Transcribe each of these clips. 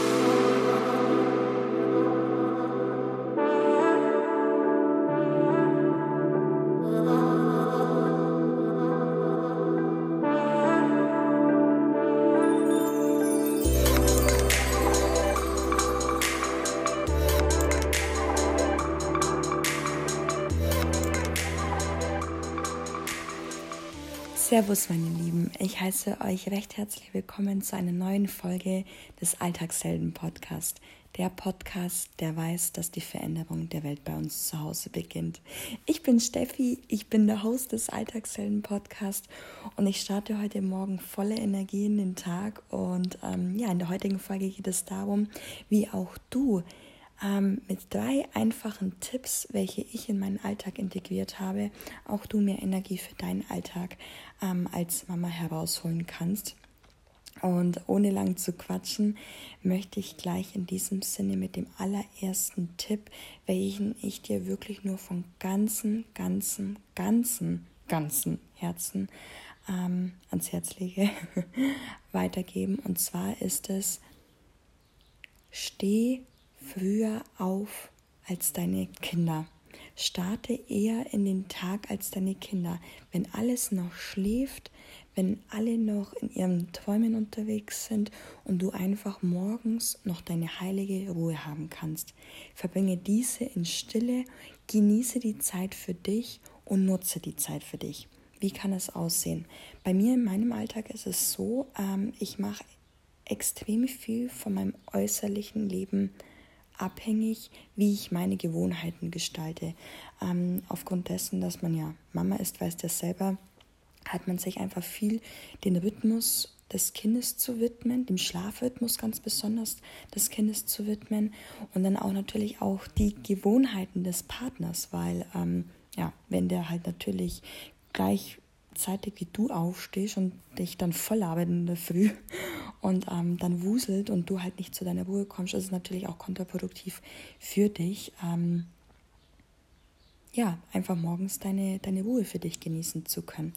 Oh. Servus, meine Lieben. Ich heiße euch recht herzlich willkommen zu einer neuen Folge des Alltagshelden Podcast. Der Podcast, der weiß, dass die Veränderung der Welt bei uns zu Hause beginnt. Ich bin Steffi, ich bin der Host des Alltagshelden Podcast und ich starte heute Morgen voller Energie in den Tag. Und ähm, ja, in der heutigen Folge geht es darum, wie auch du ähm, mit drei einfachen Tipps, welche ich in meinen Alltag integriert habe, auch du mehr Energie für deinen Alltag ähm, als Mama herausholen kannst. Und ohne lang zu quatschen, möchte ich gleich in diesem Sinne mit dem allerersten Tipp, welchen ich dir wirklich nur von ganzem, ganzem, ganzem, ganzem Herzen ähm, ans Herz lege, weitergeben. Und zwar ist es, steh früher auf als deine Kinder. Starte eher in den Tag als deine Kinder. Wenn alles noch schläft, wenn alle noch in ihren Träumen unterwegs sind und du einfach morgens noch deine heilige Ruhe haben kannst. Verbringe diese in Stille, genieße die Zeit für dich und nutze die Zeit für dich. Wie kann es aussehen? Bei mir in meinem Alltag ist es so, ähm, ich mache extrem viel von meinem äußerlichen Leben abhängig, wie ich meine Gewohnheiten gestalte. Ähm, aufgrund dessen, dass man ja Mama ist, weiß das selber, hat man sich einfach viel den Rhythmus des Kindes zu widmen, dem Schlafrhythmus ganz besonders des Kindes zu widmen und dann auch natürlich auch die Gewohnheiten des Partners, weil ähm, ja, wenn der halt natürlich gleich zeitig wie du aufstehst und dich dann voll arbeitet in der Früh und ähm, dann wuselt und du halt nicht zu deiner Ruhe kommst, ist es natürlich auch kontraproduktiv für dich. Ähm, ja, einfach morgens deine, deine Ruhe für dich genießen zu können.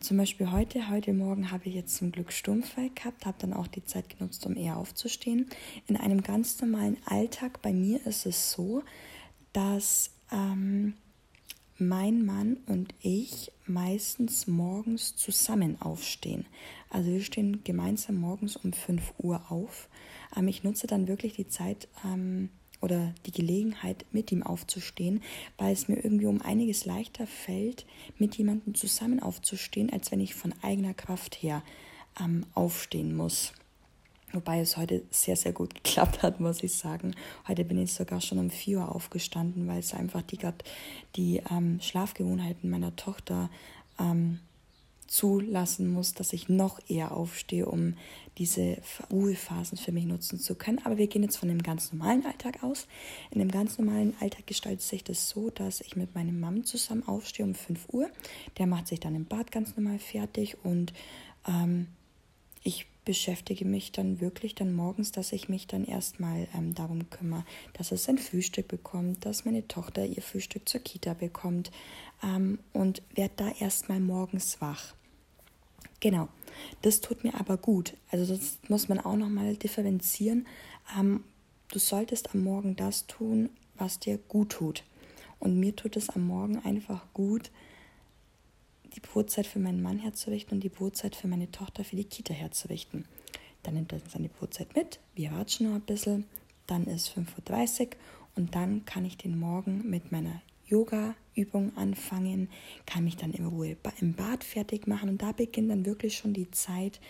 Zum Beispiel heute, heute Morgen habe ich jetzt zum Glück Sturmfall gehabt, habe dann auch die Zeit genutzt, um eher aufzustehen. In einem ganz normalen Alltag bei mir ist es so, dass ähm, mein Mann und ich meistens morgens zusammen aufstehen. Also wir stehen gemeinsam morgens um 5 Uhr auf. Ähm, ich nutze dann wirklich die Zeit ähm, oder die Gelegenheit, mit ihm aufzustehen, weil es mir irgendwie um einiges leichter fällt, mit jemandem zusammen aufzustehen, als wenn ich von eigener Kraft her ähm, aufstehen muss. Wobei es heute sehr, sehr gut geklappt hat, muss ich sagen. Heute bin ich sogar schon um 4 Uhr aufgestanden, weil es einfach die, die ähm, Schlafgewohnheiten meiner Tochter ähm, zulassen muss, dass ich noch eher aufstehe, um diese Ruhephasen für mich nutzen zu können. Aber wir gehen jetzt von dem ganz normalen Alltag aus. In dem ganz normalen Alltag gestaltet sich das so, dass ich mit meinem Mann zusammen aufstehe um 5 Uhr. Der macht sich dann im Bad ganz normal fertig und ähm, ich beschäftige mich dann wirklich dann morgens, dass ich mich dann erstmal ähm, darum kümmere, dass es sein Frühstück bekommt, dass meine Tochter ihr Frühstück zur Kita bekommt ähm, und werde da erstmal morgens wach. Genau, das tut mir aber gut. Also das muss man auch nochmal differenzieren. Ähm, du solltest am Morgen das tun, was dir gut tut. Und mir tut es am Morgen einfach gut, die Brotzeit für meinen Mann herzurichten und die Brotzeit für meine Tochter für die Kita herzurichten. Dann nimmt er seine Brotzeit mit, wir watschen noch ein bisschen, dann ist 5.30 Uhr und dann kann ich den Morgen mit meiner Yoga-Übung anfangen, kann mich dann in Ruhe im Bad fertig machen und da beginnt dann wirklich schon die Zeit,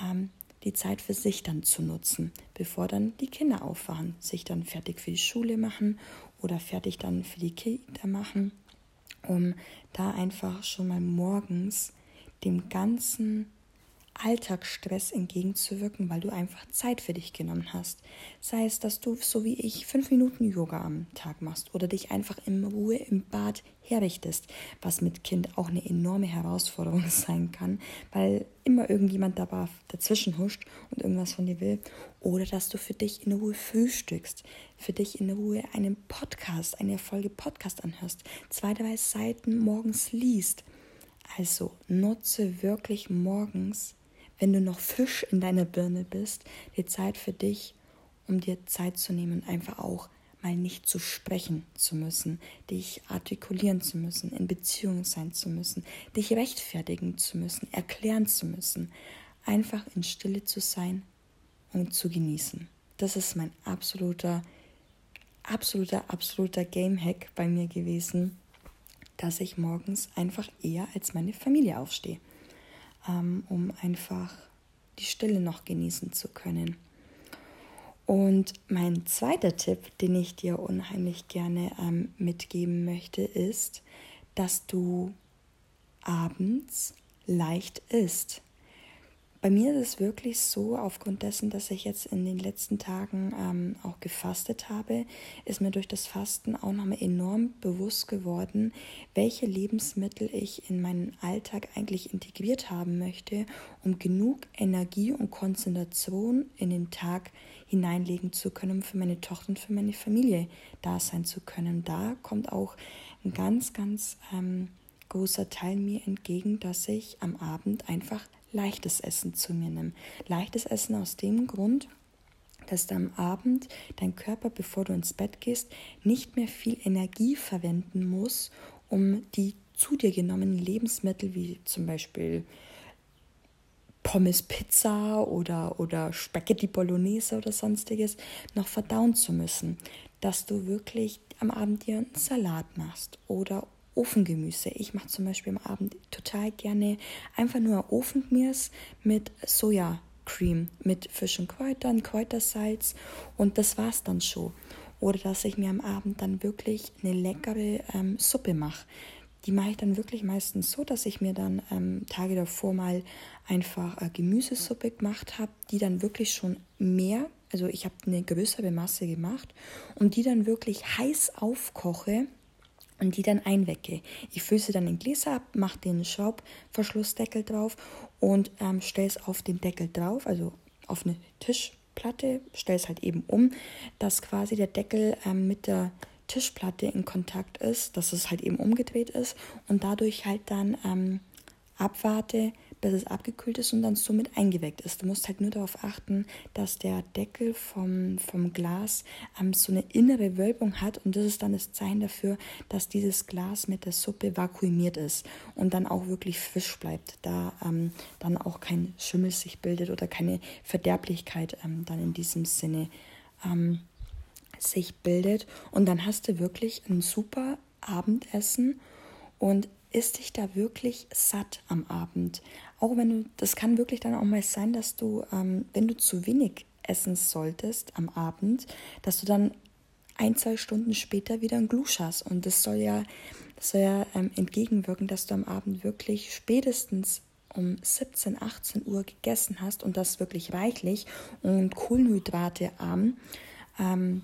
ähm, die Zeit für sich dann zu nutzen, bevor dann die Kinder aufwachen, sich dann fertig für die Schule machen oder fertig dann für die Kita machen um da einfach schon mal morgens dem ganzen Alltagsstress entgegenzuwirken, weil du einfach Zeit für dich genommen hast. Sei es, dass du, so wie ich, fünf Minuten Yoga am Tag machst oder dich einfach in Ruhe im Bad herrichtest, was mit Kind auch eine enorme Herausforderung sein kann, weil immer irgendjemand dabei dazwischen huscht und irgendwas von dir will. Oder dass du für dich in Ruhe frühstückst, für dich in Ruhe einen Podcast, eine Folge Podcast anhörst, zwei, drei Seiten morgens liest. Also nutze wirklich morgens wenn du noch Fisch in deiner Birne bist, die Zeit für dich um dir Zeit zu nehmen einfach auch mal nicht zu sprechen zu müssen, dich artikulieren zu müssen, in Beziehung sein zu müssen, dich rechtfertigen zu müssen, erklären zu müssen. Einfach in Stille zu sein und zu genießen. Das ist mein absoluter, absoluter, absoluter Game-Hack bei mir gewesen, dass ich morgens einfach eher als meine Familie aufstehe, um einfach die Stille noch genießen zu können. Und mein zweiter Tipp, den ich dir unheimlich gerne ähm, mitgeben möchte, ist, dass du abends leicht isst. Bei mir ist es wirklich so, aufgrund dessen, dass ich jetzt in den letzten Tagen ähm, auch gefastet habe, ist mir durch das Fasten auch nochmal enorm bewusst geworden, welche Lebensmittel ich in meinen Alltag eigentlich integriert haben möchte, um genug Energie und Konzentration in den Tag hineinlegen zu können, um für meine Tochter und für meine Familie da sein zu können. Da kommt auch ein ganz, ganz ähm, großer Teil mir entgegen, dass ich am Abend einfach leichtes Essen zu mir nimm. Leichtes Essen aus dem Grund, dass du am Abend dein Körper, bevor du ins Bett gehst, nicht mehr viel Energie verwenden muss, um die zu dir genommenen Lebensmittel wie zum Beispiel Pommes Pizza oder, oder Spaghetti Bolognese oder sonstiges noch verdauen zu müssen. Dass du wirklich am Abend dir einen Salat machst oder Ofengemüse. Ich mache zum Beispiel am Abend total gerne einfach nur Ofengemüse mit Sojacreme, mit frischen Kräutern, Kräutersalz und das war's dann schon. Oder dass ich mir am Abend dann wirklich eine leckere ähm, Suppe mache. Die mache ich dann wirklich meistens so, dass ich mir dann ähm, Tage davor mal einfach äh, Gemüsesuppe gemacht habe, die dann wirklich schon mehr, also ich habe eine größere Masse gemacht und die dann wirklich heiß aufkoche und die dann einwecke. Ich fülle sie dann in Gläser ab, mache den Schraubverschlussdeckel drauf und ähm, stelle es auf den Deckel drauf, also auf eine Tischplatte, stelle es halt eben um, dass quasi der Deckel ähm, mit der Tischplatte in Kontakt ist, dass es halt eben umgedreht ist und dadurch halt dann ähm, abwarte, bis es abgekühlt ist und dann somit eingeweckt ist. Du musst halt nur darauf achten, dass der Deckel vom, vom Glas ähm, so eine innere Wölbung hat und das ist dann das Zeichen dafür, dass dieses Glas mit der Suppe vakuumiert ist und dann auch wirklich frisch bleibt, da ähm, dann auch kein Schimmel sich bildet oder keine Verderblichkeit ähm, dann in diesem Sinne ähm, sich bildet. Und dann hast du wirklich ein super Abendessen und isst dich da wirklich satt am Abend. Auch wenn du, das kann wirklich dann auch mal sein, dass du, ähm, wenn du zu wenig essen solltest am Abend, dass du dann ein, zwei Stunden später wieder ein Glusch hast. Und das soll ja, das soll ja ähm, entgegenwirken, dass du am Abend wirklich spätestens um 17, 18 Uhr gegessen hast und das wirklich reichlich und kohlenhydratearm. Ähm,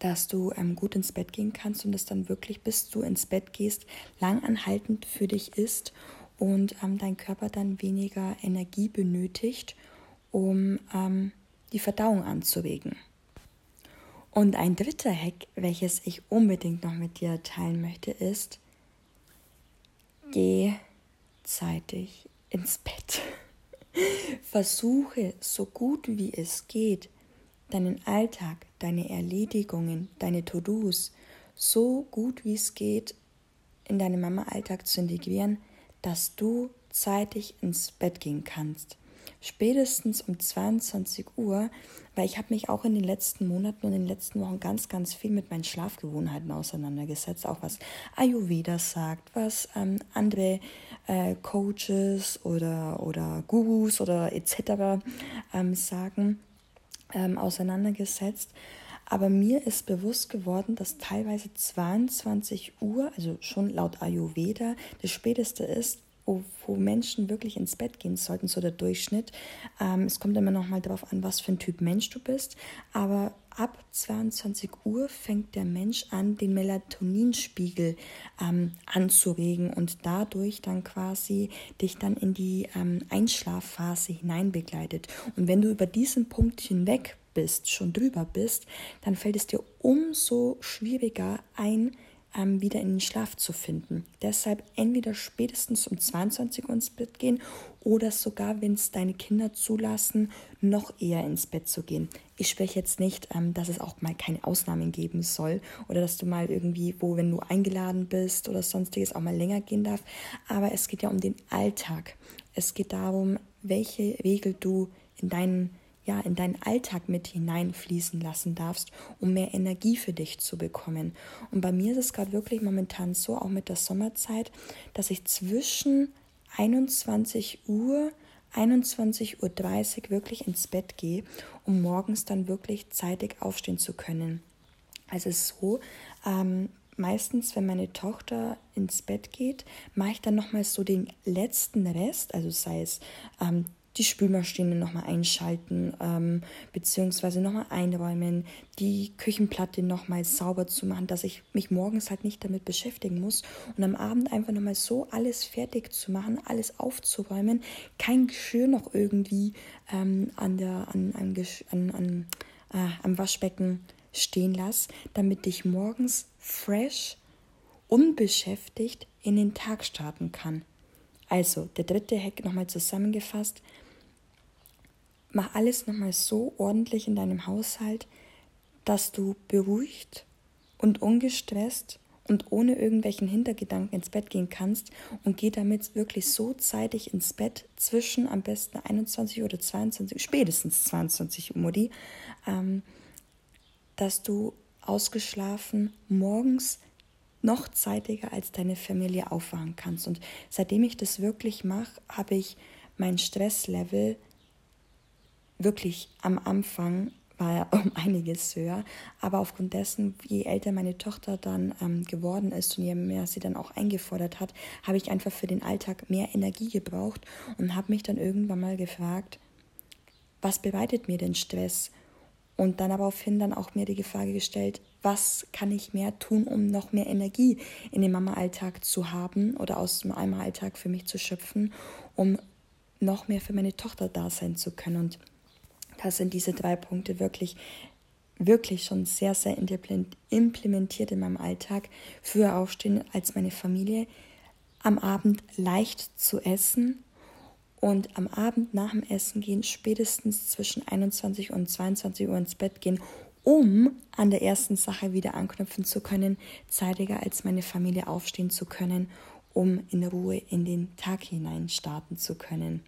dass du ähm, gut ins Bett gehen kannst und es dann wirklich, bis du ins Bett gehst, langanhaltend für dich ist und ähm, dein Körper dann weniger Energie benötigt, um ähm, die Verdauung anzuregen. Und ein dritter Hack, welches ich unbedingt noch mit dir teilen möchte, ist, geh zeitig ins Bett. Versuche so gut wie es geht, deinen Alltag, deine Erledigungen, deine To-Dos so gut wie es geht in deinen Mama-Alltag zu integrieren, dass du zeitig ins Bett gehen kannst. Spätestens um 22 Uhr, weil ich habe mich auch in den letzten Monaten und in den letzten Wochen ganz, ganz viel mit meinen Schlafgewohnheiten auseinandergesetzt, auch was Ayurveda sagt, was ähm, andere äh, Coaches oder, oder Gurus oder etc. Ähm, sagen ähm, auseinandergesetzt. Aber mir ist bewusst geworden, dass teilweise 22 Uhr, also schon laut Ayurveda, das späteste ist, wo, wo Menschen wirklich ins Bett gehen sollten, so der Durchschnitt. Ähm, es kommt immer noch mal darauf an, was für ein Typ Mensch du bist. Aber ab 22 Uhr fängt der Mensch an, den Melatoninspiegel ähm, anzuregen und dadurch dann quasi dich dann in die ähm, Einschlafphase hineinbegleitet. Und wenn du über diesen Punkt hinweg bist, schon drüber bist, dann fällt es dir umso schwieriger ein, ähm, wieder in den Schlaf zu finden. Deshalb entweder spätestens um 22 Uhr ins Bett gehen oder sogar, wenn es deine Kinder zulassen, noch eher ins Bett zu gehen. Ich spreche jetzt nicht, ähm, dass es auch mal keine Ausnahmen geben soll oder dass du mal irgendwie, wo, wenn du eingeladen bist oder sonstiges, auch mal länger gehen darf. Aber es geht ja um den Alltag. Es geht darum, welche Regel du in deinen ja, in deinen Alltag mit hineinfließen lassen darfst, um mehr Energie für dich zu bekommen. Und bei mir ist es gerade wirklich momentan so, auch mit der Sommerzeit, dass ich zwischen 21 Uhr 21.30 Uhr wirklich ins Bett gehe, um morgens dann wirklich zeitig aufstehen zu können. Also es ist so, ähm, meistens, wenn meine Tochter ins Bett geht, mache ich dann nochmal so den letzten Rest, also sei es ähm, die Spülmaschine nochmal einschalten, ähm, beziehungsweise nochmal einräumen, die Küchenplatte nochmal sauber zu machen, dass ich mich morgens halt nicht damit beschäftigen muss und am Abend einfach nochmal so alles fertig zu machen, alles aufzuräumen, kein Geschirr noch irgendwie ähm, an der, an, an, an, an äh, am Waschbecken stehen lasse, damit ich morgens fresh, unbeschäftigt in den Tag starten kann. Also, der dritte Hack nochmal zusammengefasst mach alles nochmal so ordentlich in deinem Haushalt, dass du beruhigt und ungestresst und ohne irgendwelchen Hintergedanken ins Bett gehen kannst und geh damit wirklich so zeitig ins Bett zwischen am besten 21 oder 22, spätestens 22 Uhr, Mutti, ähm, dass du ausgeschlafen morgens noch zeitiger als deine Familie aufwachen kannst. Und seitdem ich das wirklich mache, habe ich mein Stresslevel wirklich am Anfang war er um einiges höher. Aber aufgrund dessen, je älter meine Tochter dann ähm, geworden ist und je mehr sie dann auch eingefordert hat, habe ich einfach für den Alltag mehr Energie gebraucht und habe mich dann irgendwann mal gefragt, was bereitet mir denn Stress? Und dann aber aufhin dann auch mir die Frage gestellt, was kann ich mehr tun, um noch mehr Energie in den Mama-Alltag zu haben oder aus dem Mama-Alltag für mich zu schöpfen, um noch mehr für meine Tochter da sein zu können. Und da sind diese drei Punkte wirklich, wirklich schon sehr, sehr implementiert in meinem Alltag. Früher aufstehen als meine Familie, am Abend leicht zu essen und am Abend nach dem Essen gehen, spätestens zwischen 21 und 22 Uhr ins Bett gehen, um an der ersten Sache wieder anknüpfen zu können, zeitiger als meine Familie aufstehen zu können, um in Ruhe in den Tag hinein starten zu können.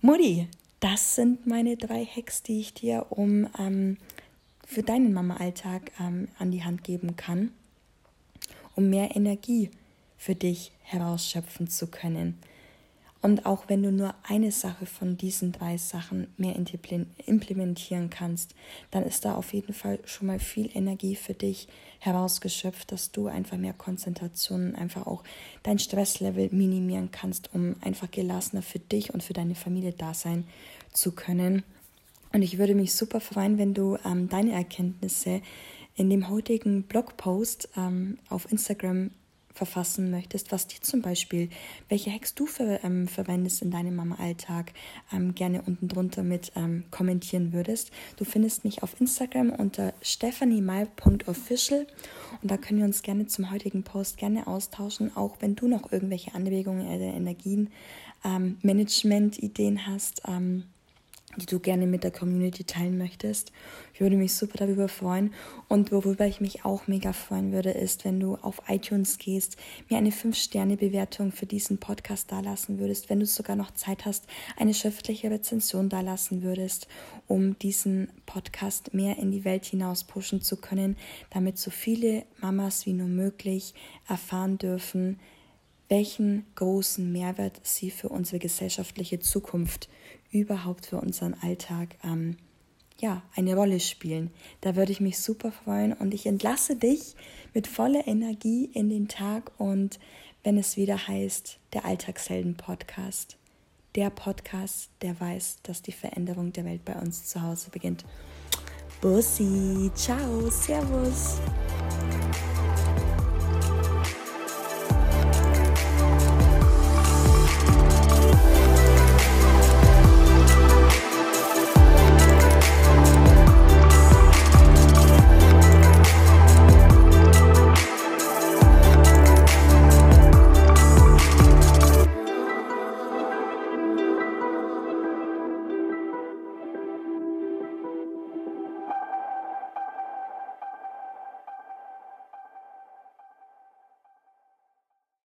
Mutti, das sind meine drei Hacks, die ich dir um ähm, für deinen Mama-Alltag ähm, an die Hand geben kann, um mehr Energie für dich herausschöpfen zu können. Und auch wenn du nur eine Sache von diesen drei Sachen mehr implementieren kannst, dann ist da auf jeden Fall schon mal viel Energie für dich herausgeschöpft, dass du einfach mehr Konzentration, einfach auch dein Stresslevel minimieren kannst, um einfach gelassener für dich und für deine Familie da sein zu können. Und ich würde mich super freuen, wenn du ähm, deine Erkenntnisse in dem heutigen Blogpost ähm, auf Instagram verfassen möchtest, was dir zum Beispiel, welche Hacks du für, ähm, verwendest in deinem Mama-Alltag, ähm, gerne unten drunter mit ähm, kommentieren würdest. Du findest mich auf Instagram unter stephaniemai.official und da können wir uns gerne zum heutigen Post gerne austauschen, auch wenn du noch irgendwelche Anregungen oder Energien, ähm, Management-Ideen hast. Die du gerne mit der Community teilen möchtest. Ich würde mich super darüber freuen. Und worüber ich mich auch mega freuen würde, ist, wenn du auf iTunes gehst, mir eine 5-Sterne-Bewertung für diesen Podcast dalassen würdest, wenn du sogar noch Zeit hast, eine schriftliche Rezension dalassen würdest, um diesen Podcast mehr in die Welt hinaus pushen zu können, damit so viele Mamas wie nur möglich erfahren dürfen, welchen großen Mehrwert sie für unsere gesellschaftliche Zukunft überhaupt für unseren Alltag ähm, ja, eine Rolle spielen. Da würde ich mich super freuen und ich entlasse dich mit voller Energie in den Tag und wenn es wieder heißt, der Alltagshelden-Podcast. Der Podcast, der weiß, dass die Veränderung der Welt bei uns zu Hause beginnt. Bussi, ciao, servus.